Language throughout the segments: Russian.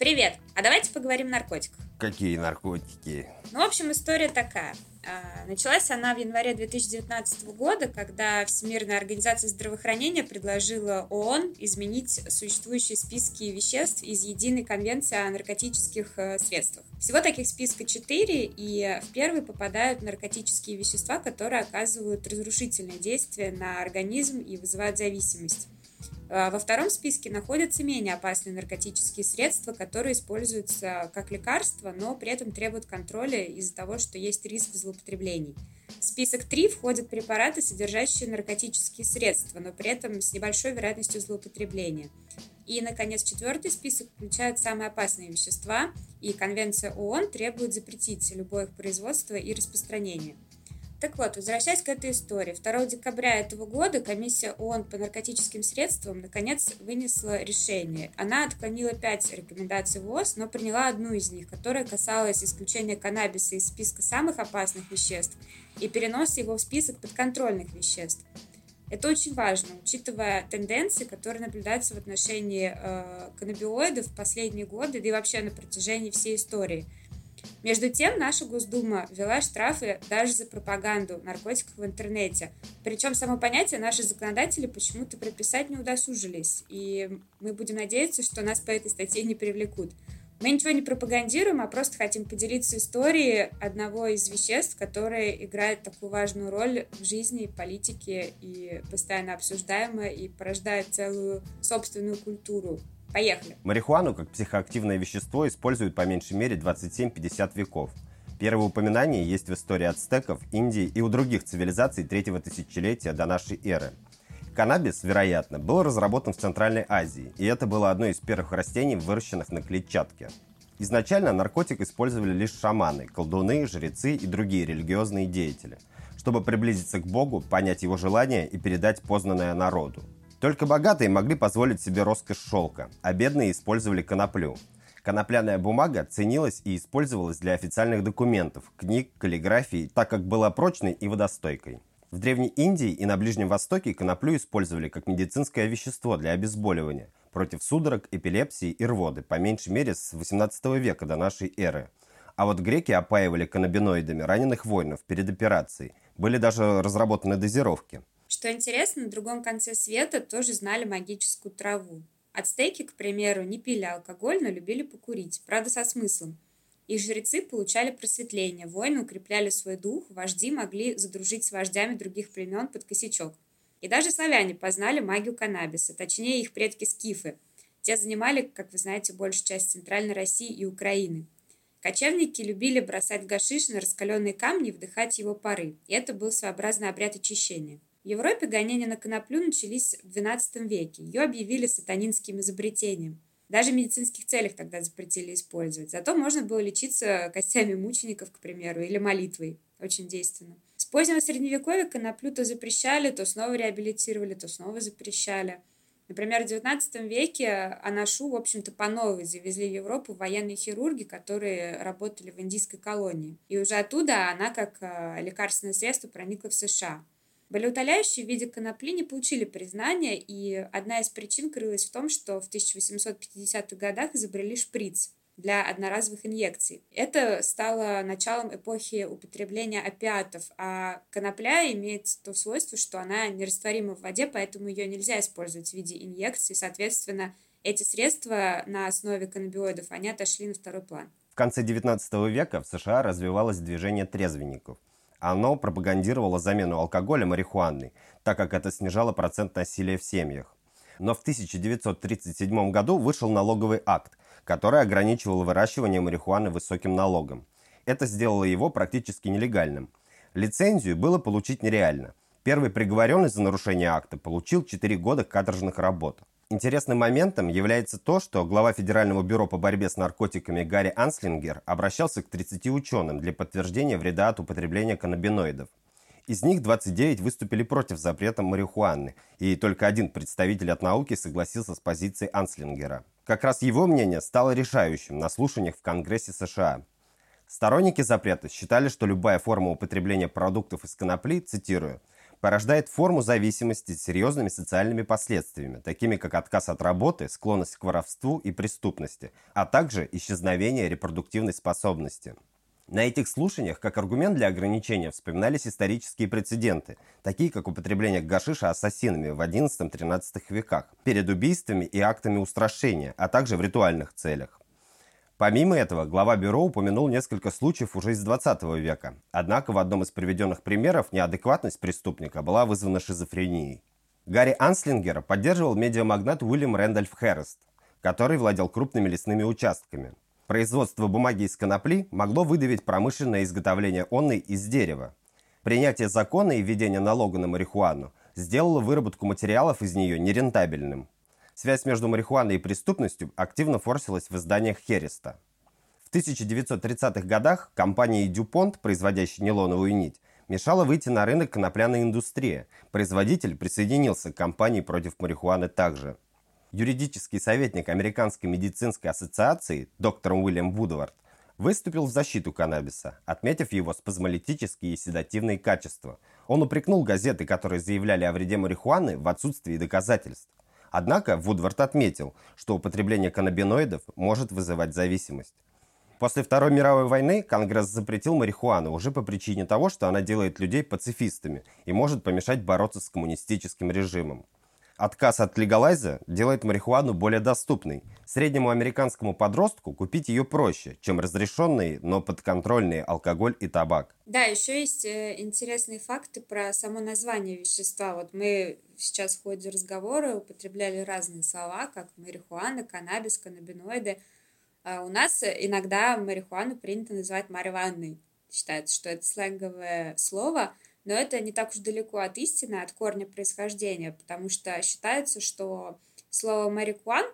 Привет! А давайте поговорим о наркотиках. Какие наркотики? Ну, в общем, история такая. А, началась она в январе 2019 года, когда Всемирная организация здравоохранения предложила ООН изменить существующие списки веществ из Единой конвенции о наркотических э, средствах. Всего таких списка четыре, и в первый попадают наркотические вещества, которые оказывают разрушительное действие на организм и вызывают зависимость. А, во втором списке находятся менее опасные наркотические средства, которые используются как лекарства, но при этом требуют контроля из-за того, что есть риск злоупотреблений. В список 3 входят препараты, содержащие наркотические средства, но при этом с небольшой вероятностью злоупотребления. И, наконец, четвертый список включает самые опасные вещества, и Конвенция ООН требует запретить любое их производство и распространение – так вот, возвращаясь к этой истории, 2 декабря этого года комиссия ООН по наркотическим средствам наконец вынесла решение. Она отклонила пять рекомендаций ВОЗ, но приняла одну из них, которая касалась исключения каннабиса из списка самых опасных веществ и переноса его в список подконтрольных веществ. Это очень важно, учитывая тенденции, которые наблюдаются в отношении э, каннабиоидов в последние годы, да и вообще на протяжении всей истории – между тем, наша Госдума ввела штрафы даже за пропаганду наркотиков в интернете. Причем само понятие наши законодатели почему-то прописать не удосужились. И мы будем надеяться, что нас по этой статье не привлекут. Мы ничего не пропагандируем, а просто хотим поделиться историей одного из веществ, которое играет такую важную роль в жизни политике и постоянно обсуждаемое и порождает целую собственную культуру Поехали. Марихуану как психоактивное вещество используют по меньшей мере 27-50 веков. Первое упоминание есть в истории ацтеков, Индии и у других цивилизаций третьего тысячелетия до нашей эры. Каннабис, вероятно, был разработан в Центральной Азии, и это было одно из первых растений, выращенных на клетчатке. Изначально наркотик использовали лишь шаманы, колдуны, жрецы и другие религиозные деятели, чтобы приблизиться к Богу, понять его желания и передать познанное народу. Только богатые могли позволить себе роскошь шелка, а бедные использовали коноплю. Конопляная бумага ценилась и использовалась для официальных документов, книг, каллиграфии, так как была прочной и водостойкой. В Древней Индии и на Ближнем Востоке коноплю использовали как медицинское вещество для обезболивания против судорог, эпилепсии и рводы, по меньшей мере с 18 века до нашей эры. А вот греки опаивали каннабиноидами раненых воинов перед операцией. Были даже разработаны дозировки. Что интересно, на другом конце света тоже знали магическую траву. Ацтеки, к примеру, не пили алкоголь, но любили покурить, правда со смыслом. Их жрецы получали просветление, воины укрепляли свой дух, вожди могли задружить с вождями других племен под косячок. И даже славяне познали магию каннабиса, точнее их предки скифы. Те занимали, как вы знаете, большую часть Центральной России и Украины. Кочевники любили бросать гашиш на раскаленные камни и вдыхать его пары. И это был своеобразный обряд очищения. В Европе гонения на коноплю начались в XII веке. Ее объявили сатанинским изобретением. Даже в медицинских целях тогда запретили использовать. Зато можно было лечиться костями мучеников, к примеру, или молитвой. Очень действенно. С позднего средневековья коноплю то запрещали, то снова реабилитировали, то снова запрещали. Например, в XIX веке анашу, в общем-то, по новой завезли в Европу военные хирурги, которые работали в индийской колонии. И уже оттуда она, как э, лекарственное средство, проникла в США. Болеутоляющие в виде конопли не получили признания, и одна из причин крылась в том, что в 1850-х годах изобрели шприц для одноразовых инъекций. Это стало началом эпохи употребления опиатов, а конопля имеет то свойство, что она нерастворима в воде, поэтому ее нельзя использовать в виде инъекций. Соответственно, эти средства на основе каннабиоидов, они отошли на второй план. В конце 19 века в США развивалось движение трезвенников – оно пропагандировало замену алкоголя марихуаной, так как это снижало процент насилия в семьях. Но в 1937 году вышел налоговый акт, который ограничивал выращивание марихуаны высоким налогом. Это сделало его практически нелегальным. Лицензию было получить нереально. Первый приговоренный за нарушение акта получил 4 года каторжных работ. Интересным моментом является то, что глава Федерального бюро по борьбе с наркотиками Гарри Анслингер обращался к 30 ученым для подтверждения вреда от употребления каннабиноидов. Из них 29 выступили против запрета марихуаны, и только один представитель от науки согласился с позицией Анслингера. Как раз его мнение стало решающим на слушаниях в Конгрессе США. Сторонники запрета считали, что любая форма употребления продуктов из конопли, цитирую, порождает форму зависимости с серьезными социальными последствиями, такими как отказ от работы, склонность к воровству и преступности, а также исчезновение репродуктивной способности. На этих слушаниях как аргумент для ограничения вспоминались исторические прецеденты, такие как употребление гашиша ассасинами в XI-XIII веках, перед убийствами и актами устрашения, а также в ритуальных целях. Помимо этого, глава бюро упомянул несколько случаев уже из 20 века. Однако в одном из приведенных примеров неадекватность преступника была вызвана шизофренией. Гарри Анслингер поддерживал медиамагнат Уильям Рэндольф Хэррест, который владел крупными лесными участками. Производство бумаги из конопли могло выдавить промышленное изготовление онной из дерева. Принятие закона и введение налога на марихуану сделало выработку материалов из нее нерентабельным. Связь между марихуаной и преступностью активно форсилась в изданиях Хереста. В 1930-х годах компания DuPont, производящая нейлоновую нить, мешала выйти на рынок конопляной индустрии. Производитель присоединился к компании против марихуаны также. Юридический советник Американской медицинской ассоциации доктор Уильям Вудвард выступил в защиту каннабиса, отметив его спазмолитические и седативные качества. Он упрекнул газеты, которые заявляли о вреде марихуаны в отсутствии доказательств. Однако Вудвард отметил, что употребление каннабиноидов может вызывать зависимость. После Второй мировой войны Конгресс запретил марихуану уже по причине того, что она делает людей пацифистами и может помешать бороться с коммунистическим режимом. Отказ от легалайза делает марихуану более доступной. Среднему американскому подростку купить ее проще, чем разрешенный, но подконтрольный алкоголь и табак. Да, еще есть э, интересные факты про само название вещества. Вот мы сейчас в ходе разговора употребляли разные слова, как марихуана, каннабис, каннабиноиды. А у нас иногда марихуану принято называть марихуаной. Считается, что это сленговое слово – но это не так уж далеко от истины, от корня происхождения, потому что считается, что слово «марикуан»,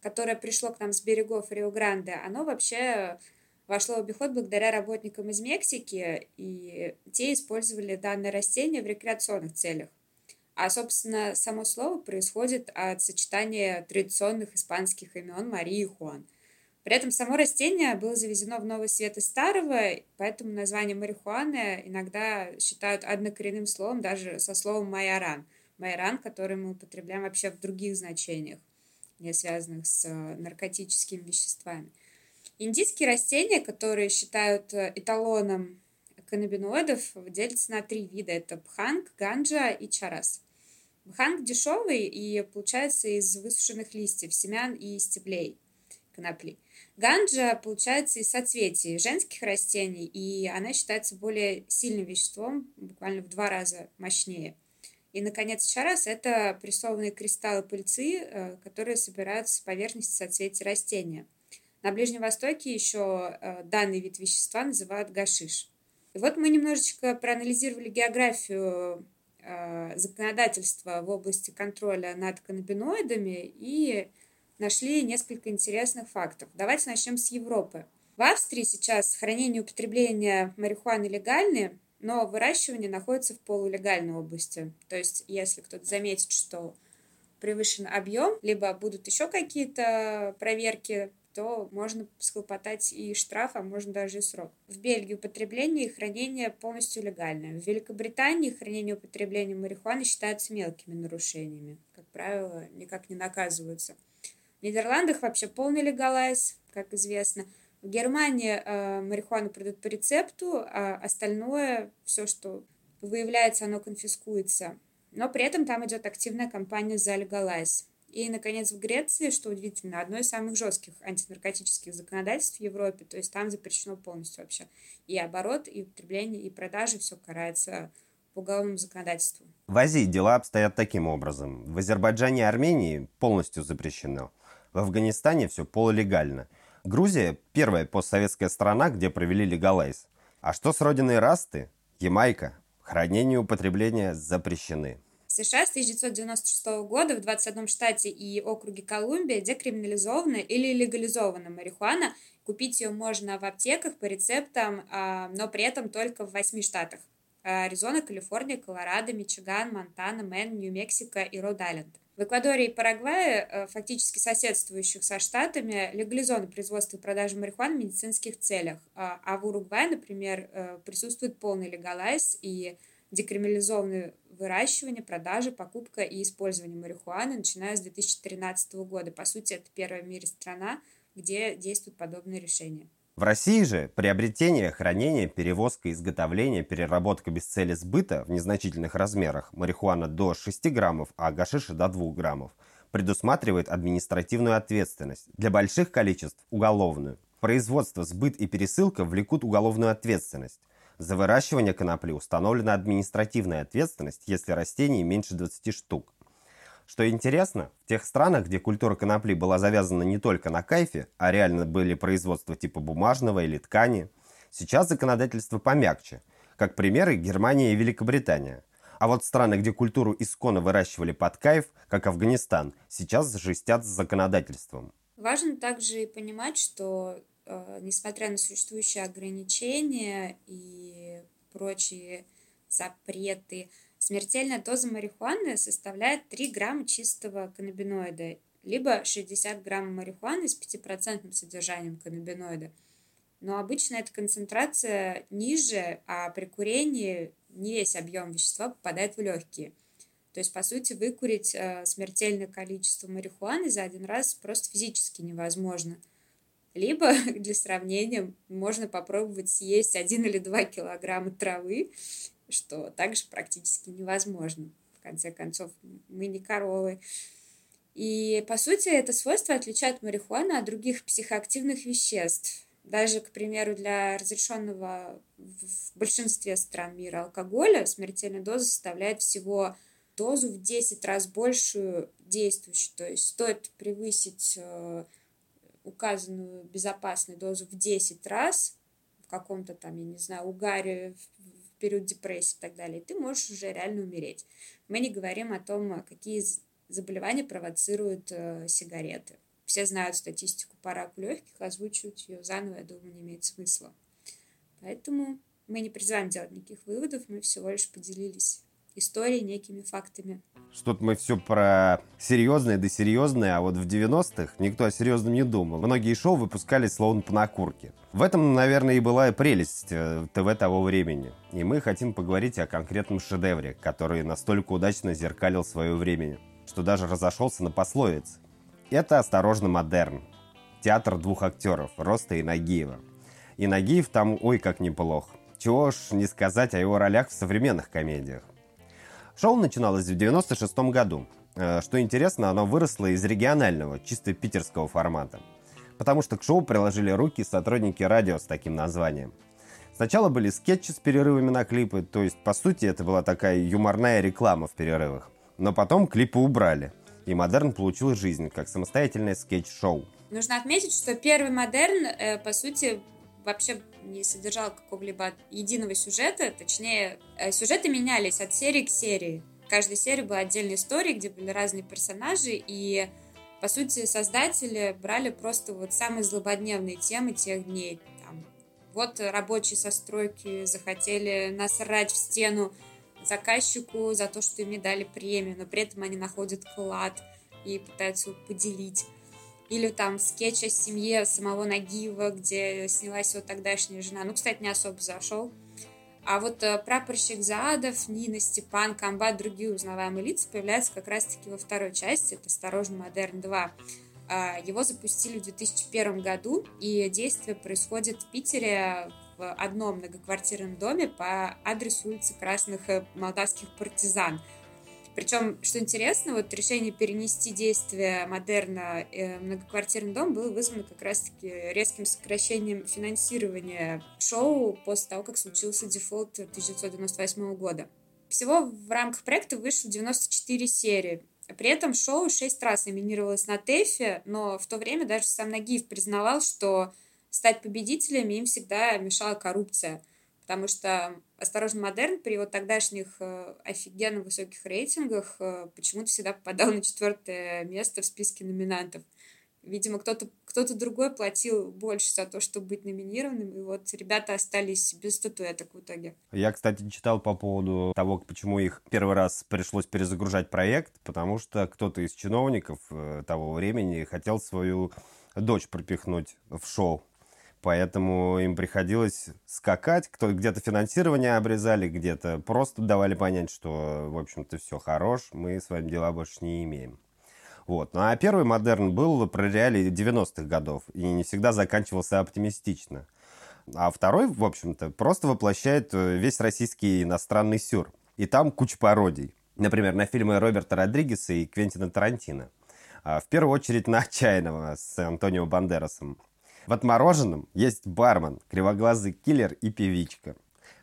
которое пришло к нам с берегов Рио-Гранде, оно вообще вошло в обиход благодаря работникам из Мексики, и те использовали данное растение в рекреационных целях. А, собственно, само слово происходит от сочетания традиционных испанских имен Марии и Хуан – при этом само растение было завезено в новый свет из старого, поэтому название марихуаны иногда считают однокоренным словом, даже со словом майоран. Майоран, который мы употребляем вообще в других значениях, не связанных с э, наркотическими веществами. Индийские растения, которые считают э, эталоном каннабиноидов, делятся на три вида. Это бханг, ганджа и чарас. Бханг дешевый и получается из высушенных листьев, семян и стеблей конопли. Ганджа получается из соцветий женских растений, и она считается более сильным веществом, буквально в два раза мощнее. И, наконец, чарас – это прессованные кристаллы пыльцы, э, которые собираются с поверхности соцветий растения. На Ближнем Востоке еще э, данный вид вещества называют гашиш. И вот мы немножечко проанализировали географию э, законодательства в области контроля над каннабиноидами и нашли несколько интересных фактов. Давайте начнем с Европы. В Австрии сейчас хранение и употребление марихуаны легальны, но выращивание находится в полулегальной области. То есть, если кто-то заметит, что превышен объем, либо будут еще какие-то проверки, то можно схлопотать и штраф, а можно даже и срок. В Бельгии употребление и хранение полностью легальное. В Великобритании хранение и употребление марихуаны считаются мелкими нарушениями. Как правило, никак не наказываются. В Нидерландах вообще полный легалайз, как известно. В Германии э, марихуану продают по рецепту, а остальное, все, что выявляется, оно конфискуется. Но при этом там идет активная кампания за легалайз. И, наконец, в Греции, что удивительно, одно из самых жестких антинаркотических законодательств в Европе, то есть там запрещено полностью вообще и оборот, и употребление, и продажи, все карается по уголовному законодательству. В Азии дела обстоят таким образом. В Азербайджане и Армении полностью запрещено. В Афганистане все полулегально. Грузия – первая постсоветская страна, где провели легалайз. А что с родиной Расты? Ямайка. Хранение и употребление запрещены. В США с 1996 года в 21 штате и округе Колумбия декриминализована или легализована марихуана. Купить ее можно в аптеках по рецептам, а, но при этом только в 8 штатах. Аризона, Калифорния, Колорадо, Мичиган, Монтана, Мэн, Нью-Мексико и Род-Айленд. В Эквадоре и Парагвае, э, фактически соседствующих со штатами, легализовано производство и продажа марихуаны в медицинских целях. А, а в Уругвае, например, э, присутствует полный легалайз, и декриминализованы выращивание, продажа, покупка и использование марихуаны, начиная с 2013 года. По сути, это первая в мире страна, где действуют подобные решения. В России же приобретение, хранение, перевозка, изготовление, переработка без цели сбыта в незначительных размерах марихуана до 6 граммов, а гашиша до 2 граммов предусматривает административную ответственность, для больших количеств – уголовную. Производство, сбыт и пересылка влекут уголовную ответственность. За выращивание конопли установлена административная ответственность, если растений меньше 20 штук. Что интересно, в тех странах, где культура конопли была завязана не только на кайфе, а реально были производства типа бумажного или ткани, сейчас законодательство помягче, как примеры Германия и Великобритания. А вот страны, где культуру исконно выращивали под кайф, как Афганистан, сейчас жестят с законодательством. Важно также и понимать, что э, несмотря на существующие ограничения и прочие запреты, смертельная доза марихуаны составляет 3 грамма чистого каннабиноида, либо 60 грамм марихуаны с 5% содержанием каннабиноида. Но обычно эта концентрация ниже, а при курении не весь объем вещества попадает в легкие – то есть, по сути, выкурить э, смертельное количество марихуаны за один раз просто физически невозможно. Либо, для сравнения, можно попробовать съесть один или два килограмма травы, что также практически невозможно. В конце концов, мы не коровы. И, по сути, это свойство отличает марихуану от других психоактивных веществ. Даже, к примеру, для разрешенного в большинстве стран мира алкоголя смертельная доза составляет всего дозу в 10 раз большую действующую. То есть стоит превысить э, указанную безопасную дозу в 10 раз в каком-то там, я не знаю, угаре, в период депрессии и так далее, ты можешь уже реально умереть. Мы не говорим о том, какие заболевания провоцируют э, сигареты. Все знают статистику по раку легких, озвучивать ее заново, я думаю, не имеет смысла. Поэтому мы не призываем делать никаких выводов, мы всего лишь поделились историей, некими фактами. Что-то мы все про серьезное да серьезное, а вот в 90-х никто о серьезном не думал. Многие шоу выпускались словно по накурке. В этом, наверное, и была прелесть э, ТВ того времени. И мы хотим поговорить о конкретном шедевре, который настолько удачно зеркалил свое время, что даже разошелся на пословиц. Это «Осторожно, модерн». Театр двух актеров, Роста и Нагиева. И Нагиев там ой как неплох. Чего ж не сказать о его ролях в современных комедиях. Шоу начиналось в 96 году. Э, что интересно, оно выросло из регионального, чисто питерского формата. Потому что к шоу приложили руки сотрудники радио с таким названием. Сначала были скетчи с перерывами на клипы, то есть, по сути, это была такая юморная реклама в перерывах. Но потом клипы убрали, и «Модерн» получил жизнь как самостоятельное скетч-шоу. Нужно отметить, что первый «Модерн», э, по сути, вообще не содержал какого-либо единого сюжета, точнее, э, сюжеты менялись от серии к серии. В каждой серии была отдельная история, где были разные персонажи, и, по сути, создатели брали просто вот самые злободневные темы тех дней. Там, вот рабочие со стройки захотели насрать в стену заказчику за то, что им не дали премию, но при этом они находят клад и пытаются его поделить. Или там скетч о семье самого Нагиева, где снялась его тогдашняя жена. Ну, кстати, не особо зашел. А вот э, прапорщик Задов, Нина, Степан, Комбат, другие узнаваемые лица появляются как раз-таки во второй части, это «Осторожно, Модерн 2». А, его запустили в 2001 году, и действие происходит в Питере в одном многоквартирном доме по адресу улицы Красных э, Молдавских партизан – причем, что интересно, вот решение перенести действие модерна э, многоквартирный дом было вызвано как раз-таки резким сокращением финансирования шоу после того, как случился дефолт 1998 года. Всего в рамках проекта вышло 94 серии. При этом шоу шесть раз номинировалось на ТЭФе, но в то время даже сам Нагиев признавал, что стать победителями им всегда мешала коррупция – потому что «Осторожно, модерн» при его тогдашних э, офигенно высоких рейтингах э, почему-то всегда попадал на четвертое место в списке номинантов. Видимо, кто-то кто другой платил больше за то, чтобы быть номинированным, и вот ребята остались без статуэток в итоге. Я, кстати, читал по поводу того, почему их первый раз пришлось перезагружать проект, потому что кто-то из чиновников э, того времени хотел свою дочь пропихнуть в шоу Поэтому им приходилось скакать, кто где-то финансирование обрезали, где-то просто давали понять, что, в общем-то, все хорош, мы с вами дела больше не имеем. Вот. Ну а первый модерн был про реалии 90-х годов и не всегда заканчивался оптимистично. А второй, в общем-то, просто воплощает э, весь российский иностранный сюр. И там куча пародий. Например, на фильмы Роберта Родригеса и Квентина Тарантино. А в первую очередь на «Отчаянного» с Антонио Бандерасом. В «Отмороженном» есть бармен, кривоглазый киллер и певичка.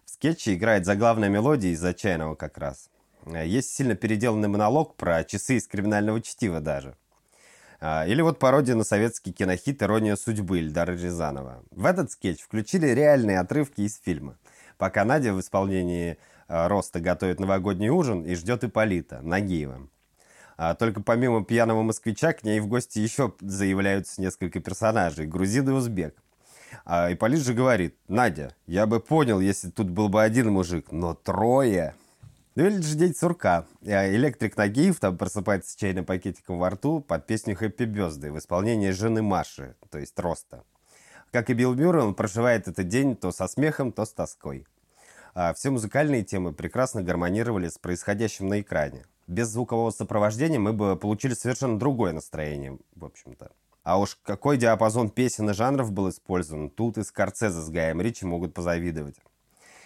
В скетче играет заглавная мелодия из «Отчаянного» как раз. Э, есть сильно переделанный монолог про часы из криминального чтива даже. А, или вот пародия на советский кинохит «Ирония судьбы» Эльдара Рязанова. В этот скетч включили реальные отрывки из фильма. Пока Надя в исполнении э, Роста готовит новогодний ужин и ждет Ипполита, Нагиева. А только помимо пьяного москвича к ней в гости еще заявляются несколько персонажей, грузин и узбек. А Ипполит же говорит, Надя, я бы понял, если тут был бы один мужик, но трое... Ну или же день сурка. А электрик Нагиев там просыпается с чайным пакетиком во рту под песню «Хэппи Бёзды» в исполнении жены Маши, то есть Роста. Как и Билл Мюррей, он проживает этот день то со смехом, то с тоской. А все музыкальные темы прекрасно гармонировали с происходящим на экране. Без звукового сопровождения мы бы получили совершенно другое настроение, в общем-то. А уж какой диапазон песен и жанров был использован, тут и Скорцезе с Гаем Ричи могут позавидовать.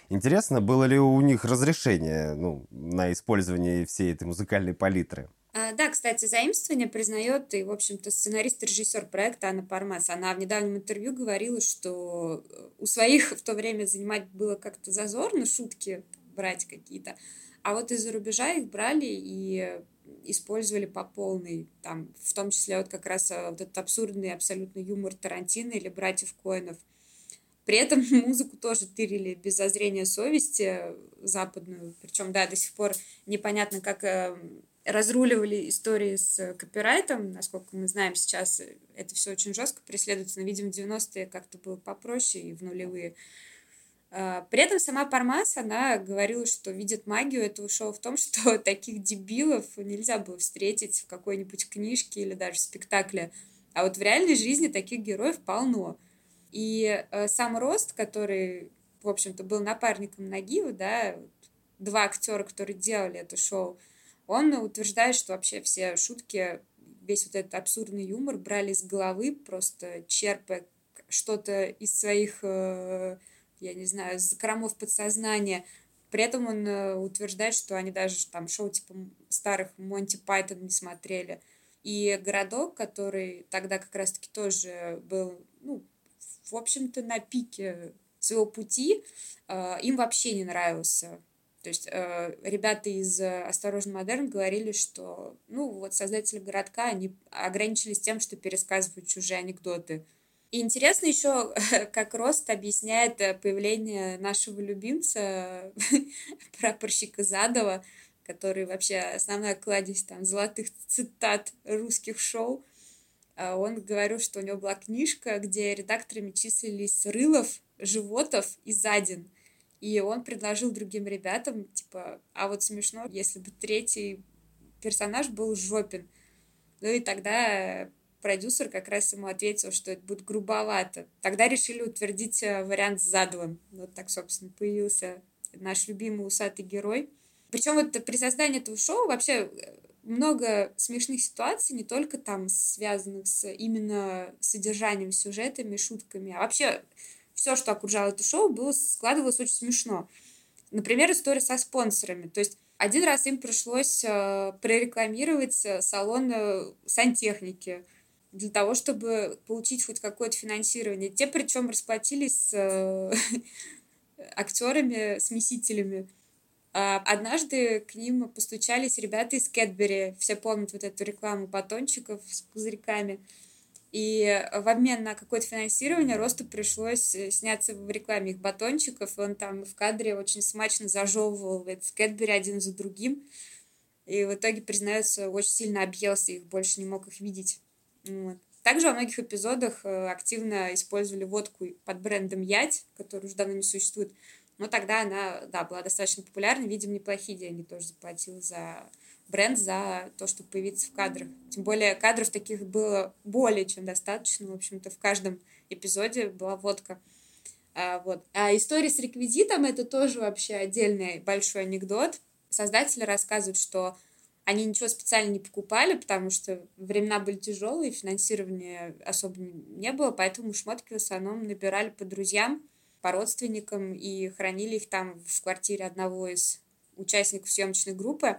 Интересно, было ли у них разрешение ну, на использование всей этой музыкальной палитры? А, да, кстати, заимствование признает и, в общем-то, сценарист и режиссер проекта Анна Пармас. Она в недавнем интервью говорила, что э, у своих в то время занимать было как-то зазорно, шутки брать какие-то. А вот из-за рубежа их брали и использовали по полной, там, в том числе вот как раз э, вот этот абсурдный абсолютно юмор Тарантино или братьев Коинов – при этом музыку тоже тырили без зазрения совести западную. Причем, да, до сих пор непонятно, как э, разруливали истории с копирайтом. Насколько мы знаем, сейчас это все очень жестко преследуется. Но, видимо, в 90-е как-то было попроще и в нулевые. А, при этом сама Пармас, она говорила, что видит магию этого шоу в том, что таких дебилов нельзя было встретить в какой-нибудь книжке или даже спектакле. А вот в реальной жизни таких героев полно. И э, сам Рост, который, в общем-то, был напарником Нагива, да, два актера, которые делали это шоу, он утверждает, что вообще все шутки, весь вот этот абсурдный юмор брали из головы, просто черпая что-то из своих, э, я не знаю, закромов подсознания. При этом он э, утверждает, что они даже там шоу типа старых Монти Пайтон не смотрели. И городок, который тогда как раз-таки тоже был, ну, в общем-то, на пике своего пути, э, им вообще не нравился. То есть э, ребята из «Осторожно, модерн» говорили, что, ну, вот создатели городка, они ограничились тем, что пересказывают чужие анекдоты. И интересно еще, как Рост объясняет э, появление нашего любимца, прапорщика Задова, который вообще основная кладезь там золотых цитат русских шоу. А он говорил, что у него была книжка, где редакторами числились Рылов, Животов и Задин. И он предложил другим ребятам, типа, а вот смешно, если бы третий персонаж был Жопин. Ну и тогда продюсер как раз ему ответил, что это будет грубовато. Тогда решили утвердить э, вариант с Задовым. Вот так, собственно, появился наш любимый усатый герой. Причем вот при создании этого шоу вообще э, много смешных ситуаций, не только там связанных с именно содержанием, сюжетами, шутками, а вообще все, что окружало это шоу, было, складывалось очень смешно. Например, история со спонсорами. То есть один раз им пришлось э, прорекламировать салон сантехники для того, чтобы получить хоть какое-то финансирование. Те причем расплатились с э, актерами, смесителями. А, однажды к ним постучались ребята из Кэтбери. Все помнят вот эту рекламу батончиков с пузырьками. И в обмен на какое-то финансирование Росту пришлось э, сняться в рекламе их батончиков. Он там в кадре очень смачно зажевывал этот Кэтбери один за другим. И в итоге, признается, очень сильно объелся их, больше не мог их видеть. Вот. Также во многих эпизодах э, активно использовали водку под брендом Ять, который уже давно не существует. Но тогда она, да, была достаточно популярна. Видимо, неплохие деньги тоже заплатил за бренд за то, чтобы появиться в кадрах. Тем более кадров таких было более чем достаточно. В общем-то, в каждом эпизоде была водка. А, вот. а история с реквизитом — это тоже вообще отдельный большой анекдот. Создатели рассказывают, что они ничего специально не покупали, потому что времена были тяжелые, финансирования особо не было, поэтому шмотки в основном набирали по друзьям, по родственникам и хранили их там в квартире одного из участников съемочной группы.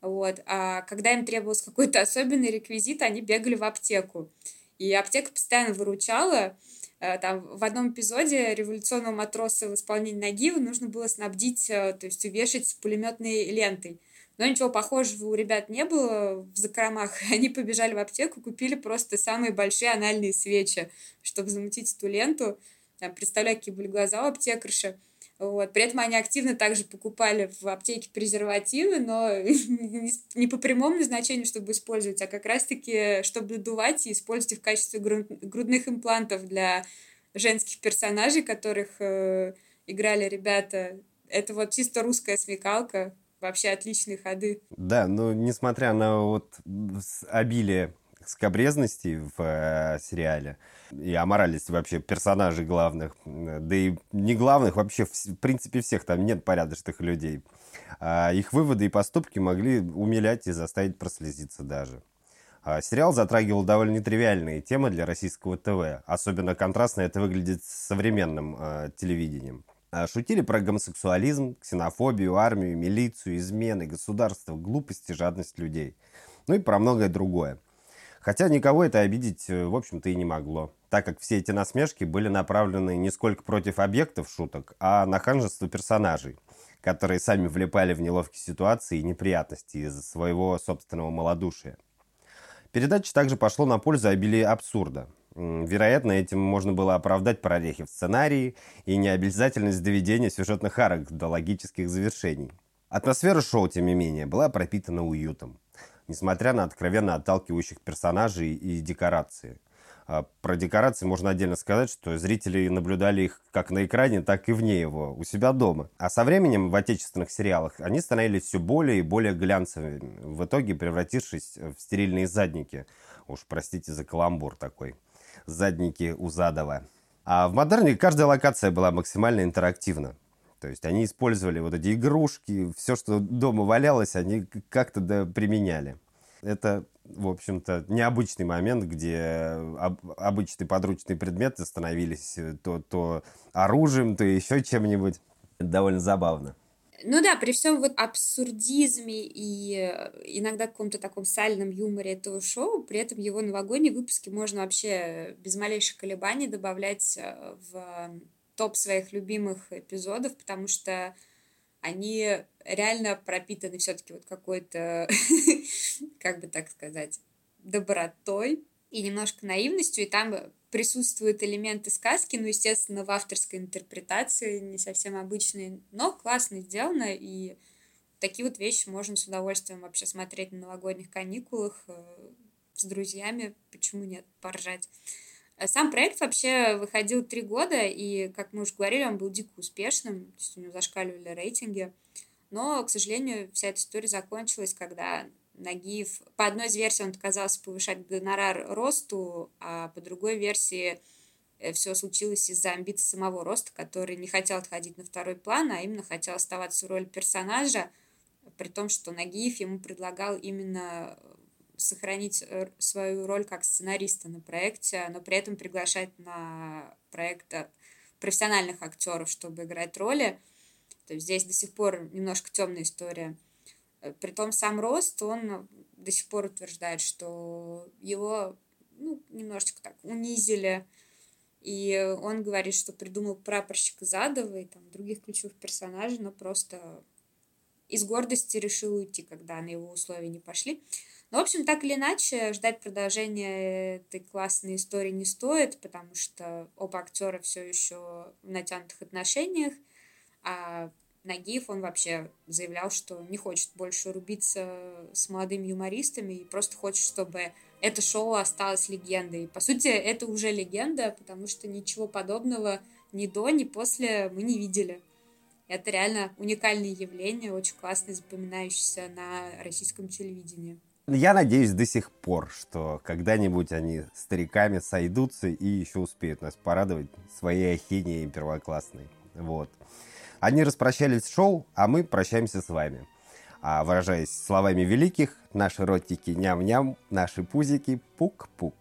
Вот. А когда им требовался какой-то особенный реквизит, они бегали в аптеку. И аптека постоянно выручала. Э, там в одном эпизоде революционного матроса в исполнении Нагиева нужно было снабдить, э, то есть увешать пулеметной лентой. Но ничего похожего у ребят не было в закромах. Они побежали в аптеку, купили просто самые большие анальные свечи, чтобы замутить эту ленту. Там, представляю, какие были глаза у аптекарши. Вот. При этом они активно также покупали в аптеке презервативы, но не по прямому назначению, чтобы использовать, а как раз-таки, чтобы надувать и использовать их в качестве грудных имплантов для женских персонажей, которых э, играли ребята. Это вот чисто русская смекалка, вообще отличные ходы. Да, но несмотря на вот обилие скобрезности в э, сериале и аморальности вообще персонажей главных, да и не главных, вообще в принципе всех там нет порядочных людей. А их выводы и поступки могли умилять и заставить прослезиться даже. А сериал затрагивал довольно нетривиальные темы для российского ТВ. Особенно контрастно это выглядит с современным э, телевидением. А шутили про гомосексуализм, ксенофобию, армию, милицию, измены, государство, глупость и жадность людей. Ну и про многое другое. Хотя никого это обидеть, э, в общем-то, и не могло, так как все эти насмешки были направлены не сколько против объектов шуток, а на ханжество персонажей, которые сами влипали в неловкие ситуации и неприятности из-за своего собственного малодушия. Передача также пошло на пользу обилия абсурда. Вероятно, этим можно было оправдать прорехи в сценарии и необязательность доведения сюжетных арок до логических завершений. Атмосфера шоу, тем не менее, была пропитана уютом несмотря на откровенно отталкивающих персонажей и декорации. А про декорации можно отдельно сказать, что зрители наблюдали их как на экране, так и вне его, у себя дома. А со временем в отечественных сериалах они становились все более и более глянцевыми, в итоге превратившись в стерильные задники. Уж простите за каламбур такой. Задники у Задова. А в модерне каждая локация была максимально интерактивна. То есть они использовали вот эти игрушки, все, что дома валялось, они как-то да, применяли. Это, в общем-то, необычный момент, где об, обычные подручные предметы становились э, то, то оружием, то еще чем-нибудь. Это довольно забавно. Ну да, при всем вот абсурдизме и э, иногда каком-то таком сальном юморе этого шоу, при этом его новогодние выпуски можно вообще без малейших колебаний добавлять э, в топ своих любимых эпизодов, потому что они реально пропитаны все-таки вот какой-то, как бы так сказать, добротой и немножко наивностью, и там присутствуют элементы сказки, ну, естественно, в авторской интерпретации, не совсем обычные, но классно сделано, и такие вот вещи можно с удовольствием вообще смотреть на новогодних каникулах э, с друзьями, почему нет, поржать. Э, сам проект вообще выходил три года, и, как мы уже говорили, он был дико успешным, то есть у него зашкаливали рейтинги. Но, к сожалению, вся эта история закончилась, когда Нагиев... По одной из версий он отказался повышать гонорар росту, а по другой версии э, все случилось из-за амбиций самого роста, который не хотел отходить на второй план, а именно хотел оставаться в роли персонажа, при том, что Нагиев ему предлагал именно сохранить э, свою роль как сценариста на проекте, но при этом приглашать на проект э, профессиональных актеров, чтобы играть роли. То есть здесь до сих пор немножко темная история. Э, Притом сам Рост, он до сих пор утверждает, что его ну, немножечко так унизили. И он говорит, что придумал прапорщика Задова и там других ключевых персонажей, но просто из гордости решил уйти, когда на его условия не пошли. Ну, в общем, так или иначе, ждать продолжения этой классной истории не стоит, потому что оба актера все еще в натянутых отношениях, а Нагиев, он вообще заявлял, что не хочет больше рубиться с молодыми юмористами и просто хочет, чтобы это шоу осталось легендой. По сути, это уже легенда, потому что ничего подобного ни до, ни после мы не видели. Это реально уникальное явление, очень классно запоминающееся на российском телевидении. Я надеюсь до сих пор, что когда-нибудь они стариками сойдутся и еще успеют нас порадовать своей ахинеей первоклассной. Вот. Они распрощались с шоу, а мы прощаемся с вами. А выражаясь словами великих, наши ротики ням-ням, наши пузики пук-пук.